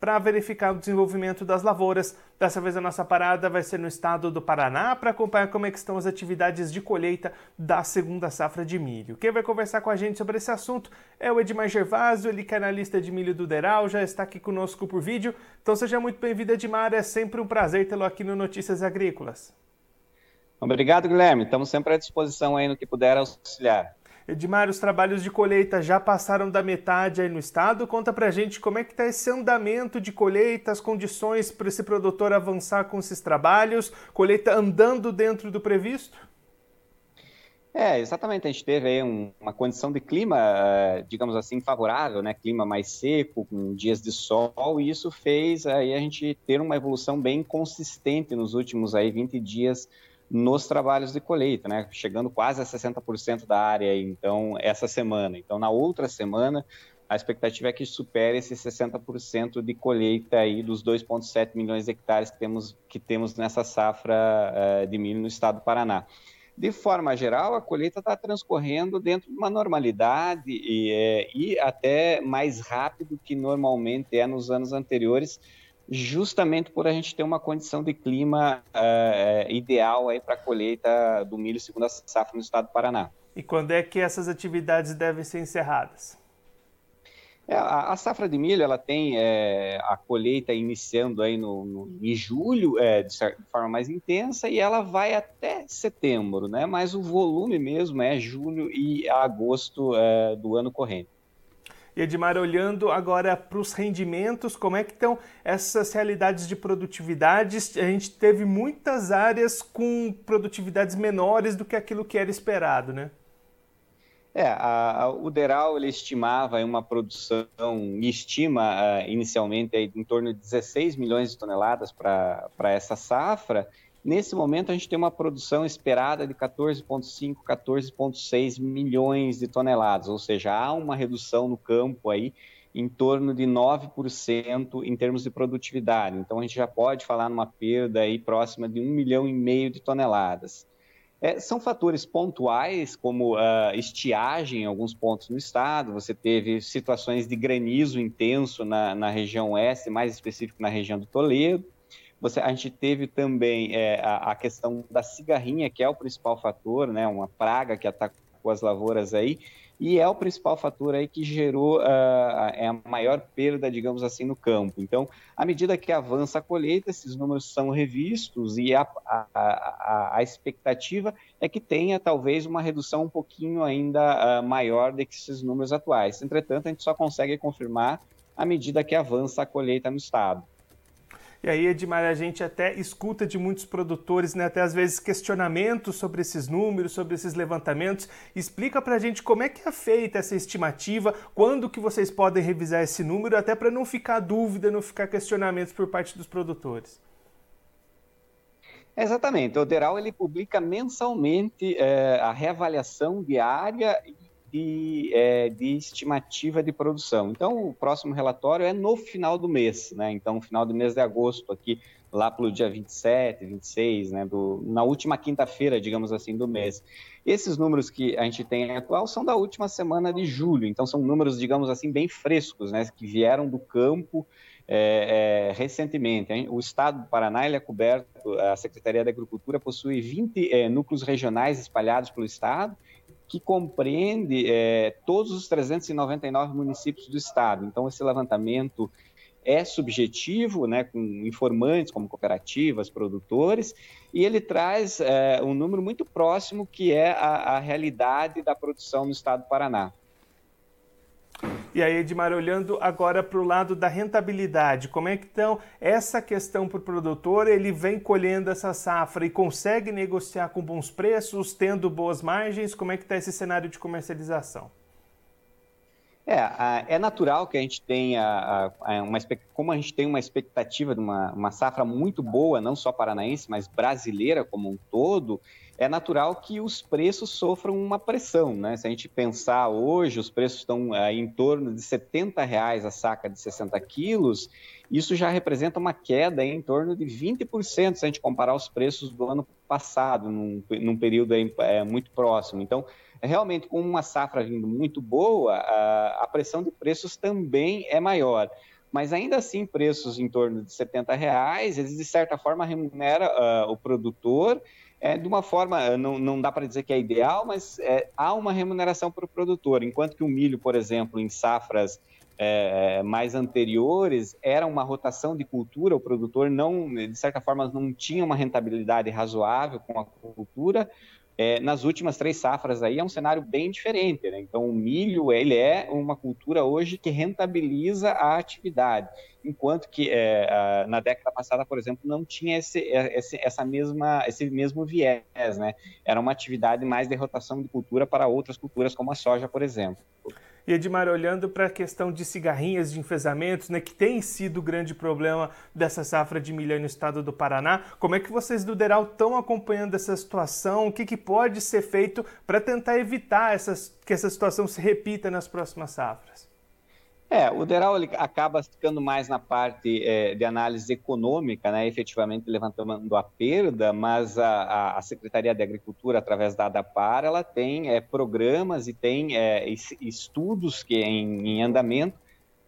para verificar o desenvolvimento das lavouras. Dessa vez a nossa parada vai ser no estado do Paraná para acompanhar como é estão as atividades de colheita da segunda safra de milho. Quem vai conversar com a gente sobre esse assunto é o Edmar Gervásio, ele que é analista de milho do Deral, já está aqui conosco por vídeo. Então seja muito bem-vindo, Edmar, é sempre um prazer tê-lo aqui no Notícias Agrícolas. Obrigado, Guilherme. Estamos sempre à disposição aí no que puder auxiliar. Edmar, os trabalhos de colheita já passaram da metade aí no estado. Conta pra gente como é que está esse andamento de colheita, as condições para esse produtor avançar com esses trabalhos, colheita andando dentro do previsto? É, exatamente. A gente teve aí um, uma condição de clima, eh, digamos assim, favorável, né? Clima mais seco, com dias de sol, e isso fez aí a gente ter uma evolução bem consistente nos últimos aí 20 dias nos trabalhos de colheita, né? Chegando quase a 60% da área, então, essa semana. Então, na outra semana, a expectativa é que supere esse 60% de colheita aí dos 2,7 milhões de hectares que temos, que temos nessa safra uh, de milho no estado do Paraná. De forma geral, a colheita está transcorrendo dentro de uma normalidade e, é, e até mais rápido que normalmente é nos anos anteriores, justamente por a gente ter uma condição de clima uh, ideal aí para a colheita do milho segunda safra no estado do Paraná. E quando é que essas atividades devem ser encerradas? É, a, a, safra de milho ela tem é, a colheita iniciando aí no, no em julho é, de, de, forma mais intensa e ela vai até setembro, né? Mas o volume mesmo é julho e agosto é, do ano corrente. E Edmar, olhando agora para os rendimentos, como é que estão essas realidades de produtividades? A gente teve muitas áreas com produtividades menores do que aquilo que era esperado, né? É, a, a, o Deral ele estimava uma produção, estima uh, inicialmente aí, em torno de 16 milhões de toneladas para essa safra, Nesse momento, a gente tem uma produção esperada de 14,5, 14,6 milhões de toneladas, ou seja, há uma redução no campo aí em torno de 9% em termos de produtividade. Então, a gente já pode falar numa perda aí próxima de 1 milhão e meio de toneladas. É, são fatores pontuais, como uh, estiagem em alguns pontos no estado, você teve situações de granizo intenso na, na região oeste, mais específico na região do Toledo, você, a gente teve também é, a, a, questão da cigarrinha, que é o principal fator, né, uma praga que atacou as lavouras aí, e é o principal fator aí que gerou uh, é a maior perda, digamos assim, no campo. Então, à medida que avança a colheita, esses números são revistos e a, a, a, a expectativa é que tenha talvez uma redução um pouquinho ainda uh, maior do que esses números atuais. Entretanto, a gente só consegue confirmar à medida que avança a colheita no estado. E aí, Edmar, a gente até escuta de muitos produtores, né, até às vezes questionamentos sobre esses números, sobre esses levantamentos. Explica para a gente como é que é feita essa estimativa, quando que vocês podem revisar esse número, até para não ficar dúvida, não ficar questionamentos por parte dos produtores. Exatamente. O Deral ele publica mensalmente é, a reavaliação diária de, é, de estimativa de produção. Então, o próximo relatório é no final do mês, né? Então, final do mês de agosto, aqui, lá pelo dia 27, 26, né? Do, na última quinta-feira, digamos assim, do mês. Esses números que a gente tem atual são da última semana de julho, então são números, digamos assim, bem frescos, né? Que vieram do campo é, é, recentemente. Hein? O estado do Paraná ele é coberto, a Secretaria da Agricultura possui 20 é, núcleos regionais espalhados pelo estado, que compreende é, todos os 399 municípios do estado. Então, esse levantamento é subjetivo, né, com informantes como cooperativas, produtores, e ele traz é, um número muito próximo que é a, a realidade da produção no estado do Paraná. E aí, Edmar, olhando agora para o lado da rentabilidade, como é que então essa questão para o produtor, ele vem colhendo essa safra e consegue negociar com bons preços, tendo boas margens, como é que está esse cenário de comercialização? É, é natural que a gente tenha uma como a gente tem uma expectativa de uma, uma safra muito boa, não só paranaense, mas brasileira como um todo, é natural que os preços sofram uma pressão, né? Se a gente pensar hoje, os preços estão é, em torno de 70 reais a saca de 60 quilos, isso já representa uma queda em torno de 20% se a gente comparar os preços do ano passado, num, num período é, muito próximo. Então, realmente, com uma safra vindo muito boa, a, a pressão de preços também é maior mas ainda assim preços em torno de 70 reais, eles de certa forma remunera uh, o produtor é, de uma forma, não, não dá para dizer que é ideal, mas é, há uma remuneração para o produtor, enquanto que o milho, por exemplo, em safras é, mais anteriores, era uma rotação de cultura, o produtor não, de certa forma, não tinha uma rentabilidade razoável com a cultura, é, nas últimas três safras aí é um cenário bem diferente, né? Então o milho ele é uma cultura hoje que rentabiliza a atividade, enquanto que é, a, na década passada, por exemplo, não tinha esse, é, esse, essa mesma, esse mesmo viés, né? Era uma atividade mais de rotação de cultura para outras culturas como a soja, por exemplo. E Edmar, olhando para a questão de cigarrinhas, de enfesamentos, né, que tem sido o grande problema dessa safra de milho no estado do Paraná, como é que vocês do Deral estão acompanhando essa situação? O que, que pode ser feito para tentar evitar essas, que essa situação se repita nas próximas safras? É, o DERAL ele acaba ficando mais na parte é, de análise econômica, né, efetivamente levantando a perda, mas a, a Secretaria de Agricultura, através da ADAPAR, ela tem é, programas e tem é, estudos que em, em andamento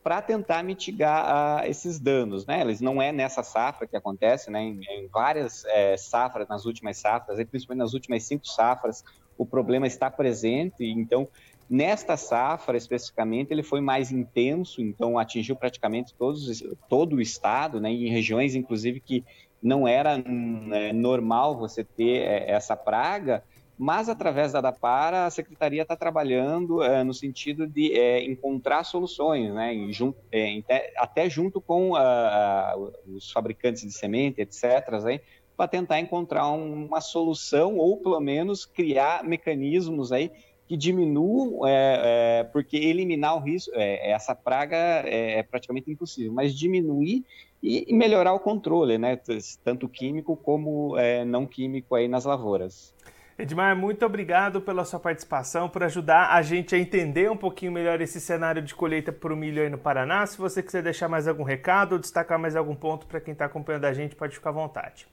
para tentar mitigar esses danos, né? Eles não é nessa safra que acontece, né? Em, em várias é, safras, nas últimas safras, principalmente nas últimas cinco safras, o problema está presente. Então, Nesta safra, especificamente, ele foi mais intenso, então atingiu praticamente todos, todo o estado, né, em regiões, inclusive, que não era né, normal você ter é, essa praga, mas através da DAPARA, a secretaria está trabalhando é, no sentido de é, encontrar soluções, né, junto, é, até junto com a, a, os fabricantes de semente, etc., aí, para tentar encontrar uma solução ou, pelo menos, criar mecanismos aí que diminuam, é, é, porque eliminar o risco, é, essa praga é, é, praticamente impossível, mas diminuir e, e, melhorar o controle, né, tanto químico como é, não químico aí nas lavouras. Edmar, muito obrigado pela sua participação, por ajudar a gente a entender um pouquinho melhor esse cenário de colheita para o milho aí no Paraná. Se você quiser deixar mais algum recado ou destacar mais algum ponto para quem está acompanhando a gente, pode ficar à vontade.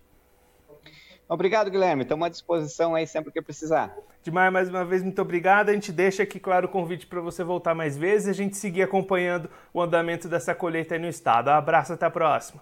Obrigado, Guilherme. Estamos à disposição aí sempre que precisar. Demais, mais uma vez, muito obrigado. A gente deixa aqui, claro, o convite para você voltar mais vezes e a gente seguir acompanhando o andamento dessa colheita aí no estado. Um abraço, até a próxima.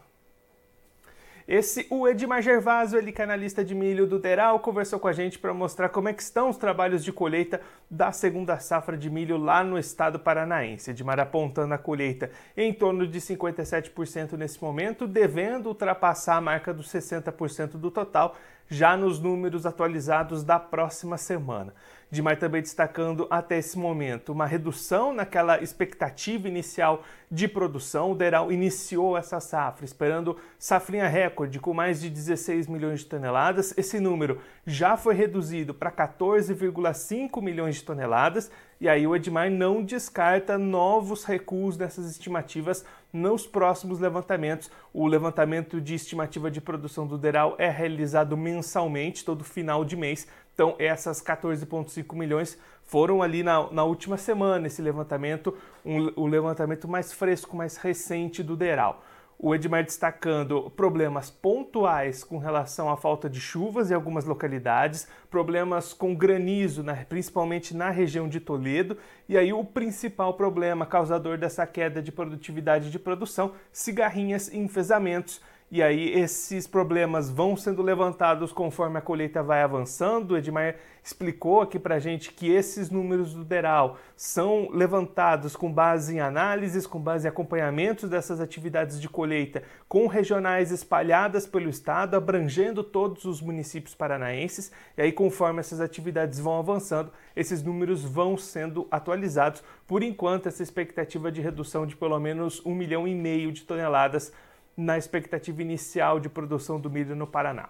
Esse, o Edmar Gervásio, ele canalista de milho do Deral, conversou com a gente para mostrar como é que estão os trabalhos de colheita da segunda safra de milho lá no estado paranaense. Edmar apontando a colheita em torno de 57% nesse momento, devendo ultrapassar a marca dos 60% do total já nos números atualizados da próxima semana. Dimar também destacando até esse momento uma redução naquela expectativa inicial de produção. O Deral iniciou essa safra esperando safrinha recorde com mais de 16 milhões de toneladas. Esse número já foi reduzido para 14,5 milhões de toneladas e aí o Edmar não descarta novos recuos nessas estimativas nos próximos levantamentos. O levantamento de estimativa de produção do Deral é realizado mensalmente, todo final de mês. Então, essas 14,5 milhões foram ali na, na, última semana, esse levantamento, um, o levantamento mais fresco, mais recente do Deral o Edmar destacando problemas pontuais com relação à falta de chuvas em algumas localidades, problemas com granizo, principalmente na região de Toledo, e aí o principal problema causador dessa queda de produtividade de produção, cigarrinhas e enfesamentos e aí esses problemas vão sendo levantados conforme a colheita vai avançando. O Edmar explicou aqui para gente que esses números do DERAL são levantados com base em análises, com base em acompanhamentos dessas atividades de colheita com regionais espalhadas pelo estado, abrangendo todos os municípios paranaenses. E aí conforme essas atividades vão avançando, esses números vão sendo atualizados. Por enquanto, essa expectativa de redução de pelo menos um milhão e meio de toneladas na expectativa inicial de produção do milho no Paraná.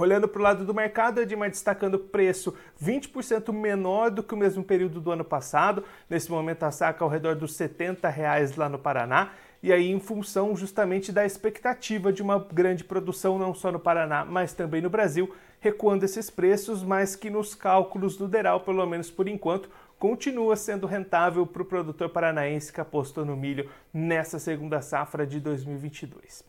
Olhando para o lado do mercado, Edmar destacando preço 20% menor do que o mesmo período do ano passado. Nesse momento, a saca ao redor dos 70 reais lá no Paraná. E aí, em função justamente da expectativa de uma grande produção, não só no Paraná, mas também no Brasil, recuando esses preços, mas que nos cálculos do Deral, pelo menos por enquanto, continua sendo rentável para o produtor paranaense que apostou no milho nessa segunda safra de 2022.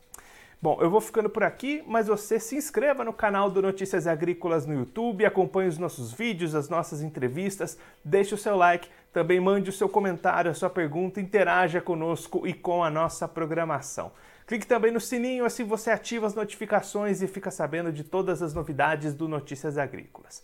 Bom, eu vou ficando por aqui, mas você se inscreva no canal do Notícias Agrícolas no YouTube, acompanhe os nossos vídeos, as nossas entrevistas, deixe o seu like, também mande o seu comentário, a sua pergunta, interaja conosco e com a nossa programação. Clique também no sininho, assim você ativa as notificações e fica sabendo de todas as novidades do Notícias Agrícolas.